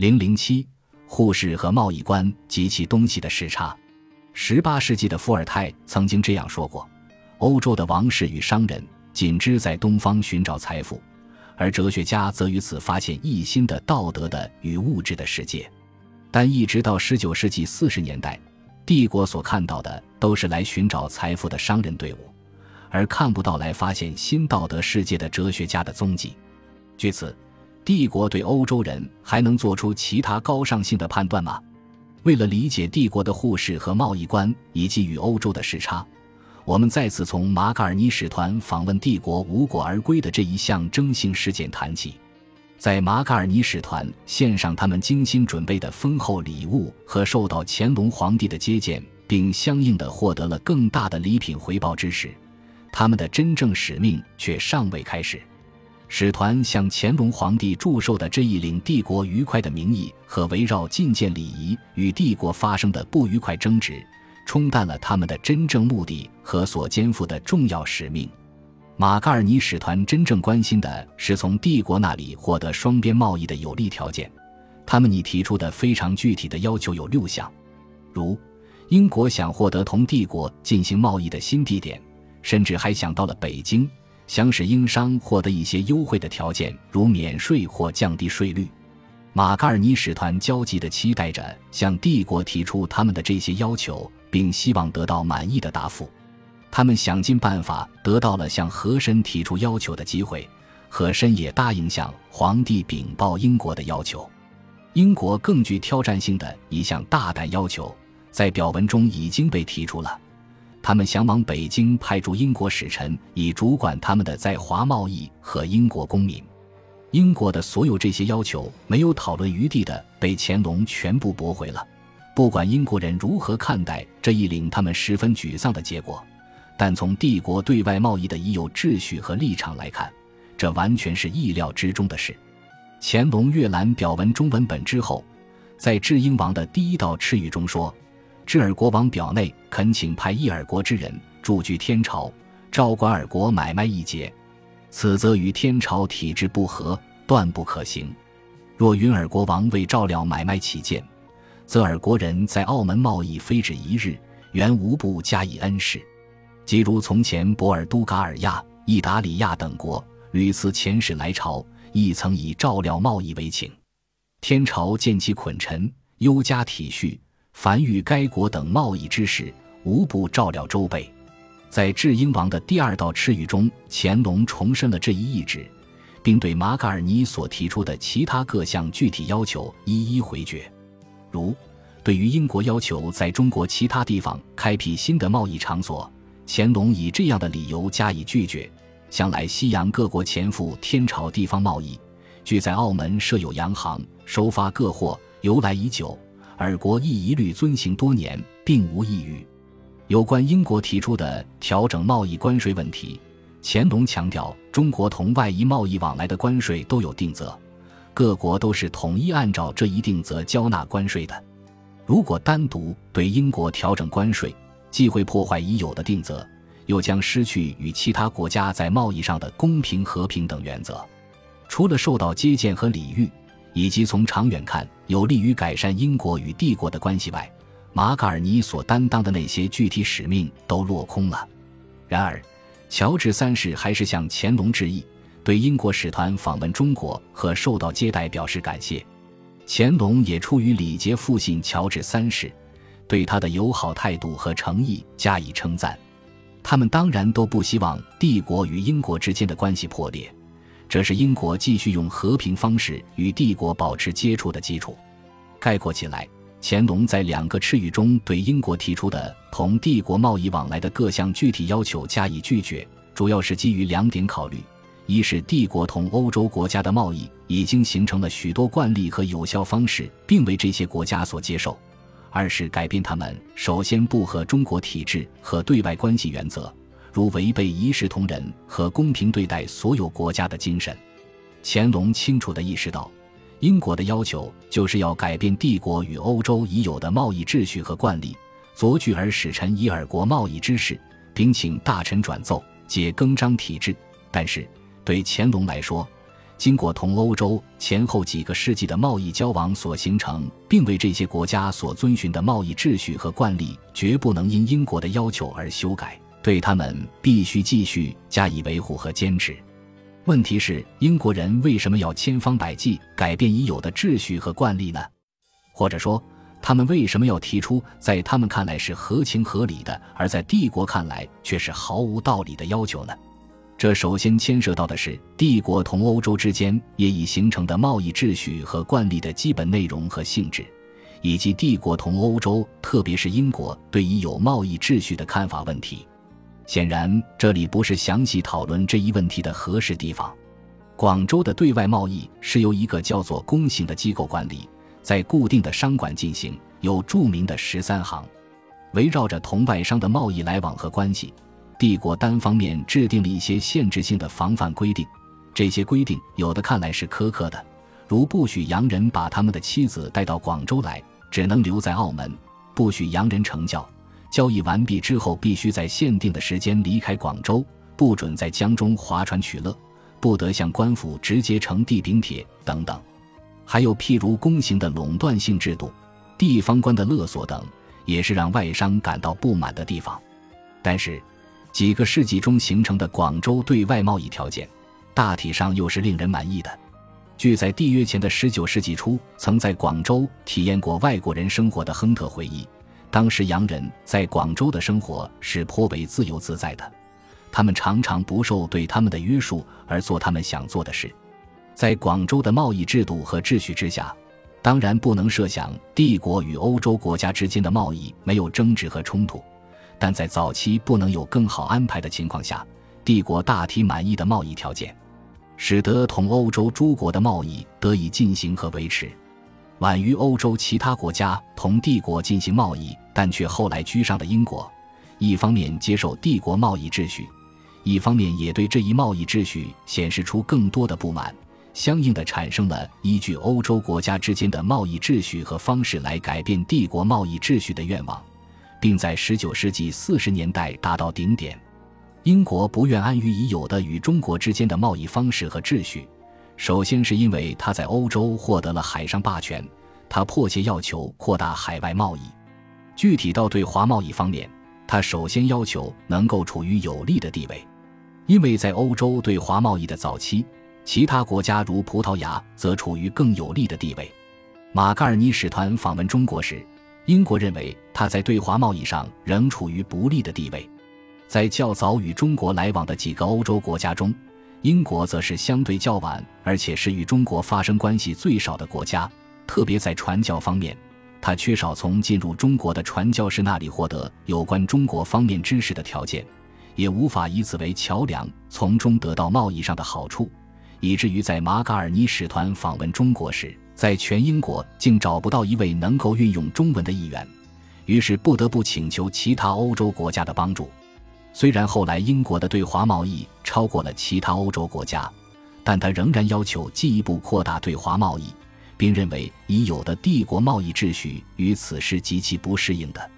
零零七，护士和贸易官及其东西的时差。十八世纪的伏尔泰曾经这样说过：“欧洲的王室与商人仅知在东方寻找财富，而哲学家则于此发现一新的道德的与物质的世界。”但一直到十九世纪四十年代，帝国所看到的都是来寻找财富的商人队伍，而看不到来发现新道德世界的哲学家的踪迹。据此，帝国对欧洲人还能做出其他高尚性的判断吗？为了理解帝国的护士和贸易观以及与欧洲的时差，我们再次从马嘎尔尼使团访问帝国无果而归的这一象征性事件谈起。在马嘎尔尼使团献上他们精心准备的丰厚礼物和受到乾隆皇帝的接见，并相应的获得了更大的礼品回报之时，他们的真正使命却尚未开始。使团向乾隆皇帝祝寿的这一领帝国愉快的名义和围绕觐见礼仪与帝国发生的不愉快争执，冲淡了他们的真正目的和所肩负的重要使命。马嘎尔尼使团真正关心的是从帝国那里获得双边贸易的有利条件。他们拟提出的非常具体的要求有六项，如英国想获得同帝国进行贸易的新地点，甚至还想到了北京。想使英商获得一些优惠的条件，如免税或降低税率。马嘎尔尼使团焦急地期待着向帝国提出他们的这些要求，并希望得到满意的答复。他们想尽办法得到了向和珅提出要求的机会，和珅也答应向皇帝禀报英国的要求。英国更具挑战性的一项大胆要求，在表文中已经被提出了。他们想往北京派驻英国使臣，以主管他们的在华贸易和英国公民。英国的所有这些要求没有讨论余地的被乾隆全部驳回了。不管英国人如何看待这一令他们十分沮丧的结果，但从帝国对外贸易的已有秩序和立场来看，这完全是意料之中的事。乾隆阅览表文中文本之后，在致英王的第一道敕谕中说。智尔国王表内恳请派一尔国之人驻居天朝，照管尔国买卖一节，此则与天朝体制不合，断不可行。若云尔国王为照料买卖起见，则尔国人在澳门贸易非止一日，原无不加以恩施。即如从前博尔都噶尔亚、意达里亚等国屡次遣使来朝，亦曾以照料贸易为请。天朝见其捆陈，优加体恤。凡与该国等贸易之事，无不照料周备。在智英王的第二道敕谕中，乾隆重申了这一意志，并对马嘎尔尼所提出的其他各项具体要求一一回绝。如对于英国要求在中国其他地方开辟新的贸易场所，乾隆以这样的理由加以拒绝：向来西洋各国前赴天朝地方贸易，俱在澳门设有洋行，收发各货，由来已久。尔国亦一律遵行多年，并无异于。有关英国提出的调整贸易关税问题，乾隆强调，中国同外夷贸易往来的关税都有定则，各国都是统一按照这一定则交纳关税的。如果单独对英国调整关税，既会破坏已有的定则，又将失去与其他国家在贸易上的公平和平等原则。除了受到接见和礼遇。以及从长远看有利于改善英国与帝国的关系外，马嘎尔尼所担当的那些具体使命都落空了。然而，乔治三世还是向乾隆致意，对英国使团访问中国和受到接待表示感谢。乾隆也出于礼节复信乔治三世，对他的友好态度和诚意加以称赞。他们当然都不希望帝国与英国之间的关系破裂。这是英国继续用和平方式与帝国保持接触的基础。概括起来，乾隆在两个敕谕中对英国提出的同帝国贸易往来的各项具体要求加以拒绝，主要是基于两点考虑：一是帝国同欧洲国家的贸易已经形成了许多惯例和有效方式，并为这些国家所接受；二是改变他们首先不合中国体制和对外关系原则。如违背一视同仁和公平对待所有国家的精神，乾隆清楚地意识到，英国的要求就是要改变帝国与欧洲已有的贸易秩序和惯例，昨拒而使臣以尔国贸易之事，并请大臣转奏，解更张体制。但是对乾隆来说，经过同欧洲前后几个世纪的贸易交往所形成，并为这些国家所遵循的贸易秩序和惯例，绝不能因英国的要求而修改，对他们必须继续加以维护和坚持。问题是，英国人为什么要千方百计改变已有的秩序和惯例呢？或者说，他们为什么要提出在他们看来是合情合理的，而在帝国看来却是毫无道理的要求呢？这首先牵涉到的是帝国同欧洲之间业已形成的贸易秩序和惯例的基本内容和性质，以及帝国同欧洲，特别是英国对已有贸易秩序的看法问题。显然，这里不是详细讨论这一问题的合适地方。广州的对外贸易是由一个叫做公行的机构管理，在固定的商馆进行，有著名的十三行，围绕着同外商的贸易来往和关系。帝国单方面制定了一些限制性的防范规定，这些规定有的看来是苛刻的，如不许洋人把他们的妻子带到广州来，只能留在澳门；不许洋人成交，交易完毕之后必须在限定的时间离开广州，不准在江中划船取乐，不得向官府直接呈地禀帖等等。还有譬如公行的垄断性制度、地方官的勒索等，也是让外商感到不满的地方。但是。几个世纪中形成的广州对外贸易条件，大体上又是令人满意的。据在缔约前的十九世纪初曾在广州体验过外国人生活的亨特回忆，当时洋人在广州的生活是颇为自由自在的，他们常常不受对他们的约束而做他们想做的事。在广州的贸易制度和秩序之下，当然不能设想帝国与欧洲国家之间的贸易没有争执和冲突。但在早期不能有更好安排的情况下，帝国大体满意的贸易条件，使得同欧洲诸国的贸易得以进行和维持。晚于欧洲其他国家同帝国进行贸易，但却后来居上的英国，一方面接受帝国贸易秩序，一方面也对这一贸易秩序显示出更多的不满，相应的产生了依据欧洲国家之间的贸易秩序和方式来改变帝国贸易秩序的愿望。并在19世纪40年代达到顶点。英国不愿安于已有的与中国之间的贸易方式和秩序，首先是因为他在欧洲获得了海上霸权，他迫切要求扩大海外贸易。具体到对华贸易方面，他首先要求能够处于有利的地位，因为在欧洲对华贸易的早期，其他国家如葡萄牙则处于更有利的地位。马嘎尔尼使团访问中国时。英国认为他在对华贸易上仍处于不利的地位，在较早与中国来往的几个欧洲国家中，英国则是相对较晚，而且是与中国发生关系最少的国家。特别在传教方面，他缺少从进入中国的传教士那里获得有关中国方面知识的条件，也无法以此为桥梁，从中得到贸易上的好处，以至于在马嘎尔尼使团访问中国时。在全英国竟找不到一位能够运用中文的议员，于是不得不请求其他欧洲国家的帮助。虽然后来英国的对华贸易超过了其他欧洲国家，但他仍然要求进一步扩大对华贸易，并认为已有的帝国贸易秩序与此是极其不适应的。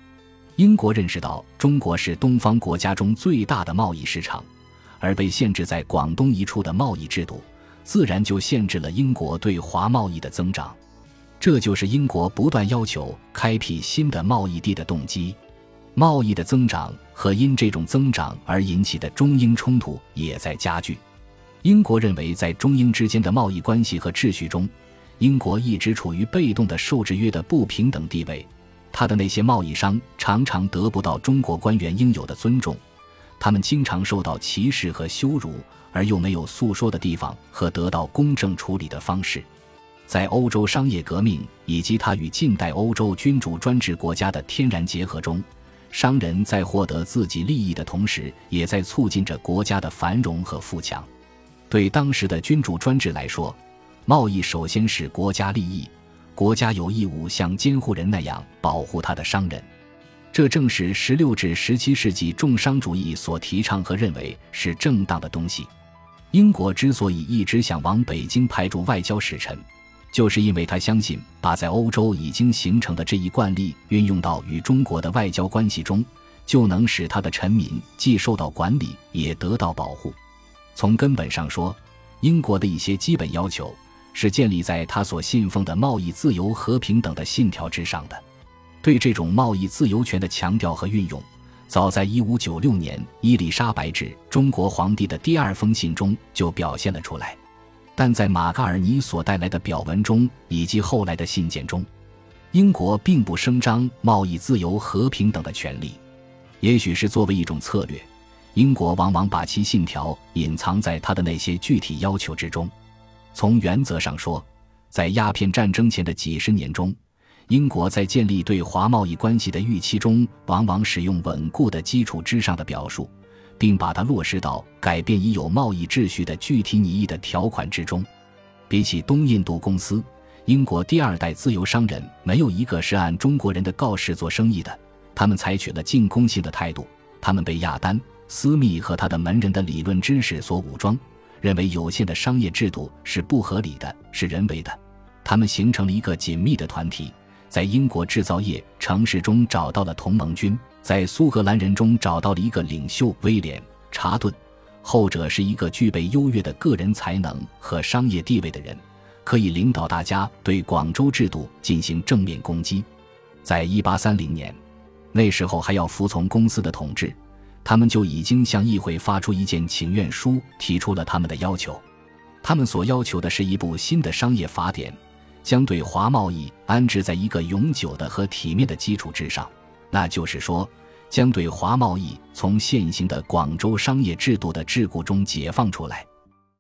英国认识到中国是东方国家中最大的贸易市场，而被限制在广东一处的贸易制度。自然就限制了英国对华贸易的增长，这就是英国不断要求开辟新的贸易地的动机。贸易的增长和因这种增长而引起的中英冲突也在加剧。英国认为，在中英之间的贸易关系和秩序中，英国一直处于被动的受制约的不平等地位。他的那些贸易商常常得不到中国官员应有的尊重，他们经常受到歧视和羞辱。而又没有诉说的地方和得到公正处理的方式，在欧洲商业革命以及它与近代欧洲君主专制国家的天然结合中，商人在获得自己利益的同时，也在促进着国家的繁荣和富强。对当时的君主专制来说，贸易首先是国家利益，国家有义务像监护人那样保护他的商人。这正是十六至十七世纪重商主义所提倡和认为是正当的东西。英国之所以一直想往北京派驻外交使臣，就是因为他相信，把在欧洲已经形成的这一惯例运用到与中国的外交关系中，就能使他的臣民既受到管理，也得到保护。从根本上说，英国的一些基本要求是建立在他所信奉的贸易自由、和平等的信条之上的。对这种贸易自由权的强调和运用，早在1596年伊丽莎白致中国皇帝的第二封信中就表现了出来。但在马嘎尔尼所带来的表文中，以及后来的信件中，英国并不声张贸易自由、和平等的权利。也许是作为一种策略，英国往往把其信条隐藏在他的那些具体要求之中。从原则上说，在鸦片战争前的几十年中，英国在建立对华贸易关系的预期中，往往使用稳固的基础之上的表述。并把它落实到改变已有贸易秩序的具体拟议的条款之中。比起东印度公司，英国第二代自由商人没有一个是按中国人的告示做生意的。他们采取了进攻性的态度。他们被亚丹·斯密和他的门人的理论知识所武装，认为有限的商业制度是不合理的，是人为的。他们形成了一个紧密的团体，在英国制造业城市中找到了同盟军。在苏格兰人中找到了一个领袖威廉·查顿，后者是一个具备优越的个人才能和商业地位的人，可以领导大家对广州制度进行正面攻击。在一八三零年，那时候还要服从公司的统治，他们就已经向议会发出一件请愿书，提出了他们的要求。他们所要求的是一部新的商业法典，将对华贸易安置在一个永久的和体面的基础之上。那就是说，将对华贸易从现行的广州商业制度的桎梏中解放出来。